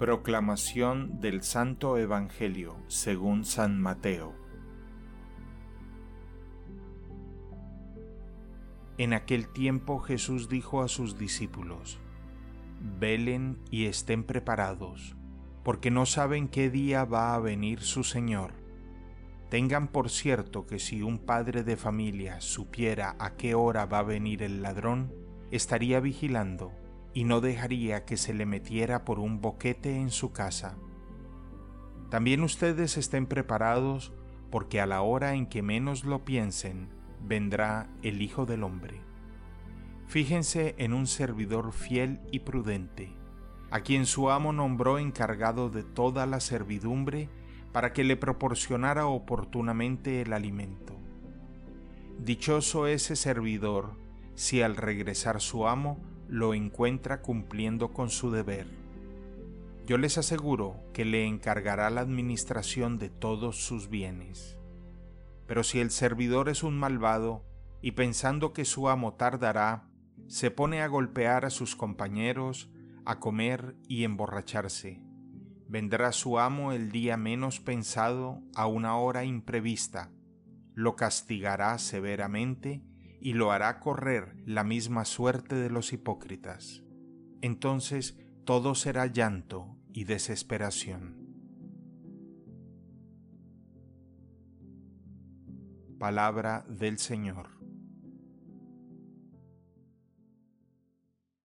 Proclamación del Santo Evangelio según San Mateo En aquel tiempo Jesús dijo a sus discípulos, Velen y estén preparados, porque no saben qué día va a venir su Señor. Tengan por cierto que si un padre de familia supiera a qué hora va a venir el ladrón, estaría vigilando y no dejaría que se le metiera por un boquete en su casa. También ustedes estén preparados porque a la hora en que menos lo piensen, vendrá el Hijo del Hombre. Fíjense en un servidor fiel y prudente, a quien su amo nombró encargado de toda la servidumbre para que le proporcionara oportunamente el alimento. Dichoso ese servidor si al regresar su amo lo encuentra cumpliendo con su deber. Yo les aseguro que le encargará la administración de todos sus bienes. Pero si el servidor es un malvado, y pensando que su amo tardará, se pone a golpear a sus compañeros, a comer y emborracharse. Vendrá su amo el día menos pensado a una hora imprevista, lo castigará severamente y lo hará correr la misma suerte de los hipócritas. Entonces todo será llanto y desesperación. Palabra del Señor.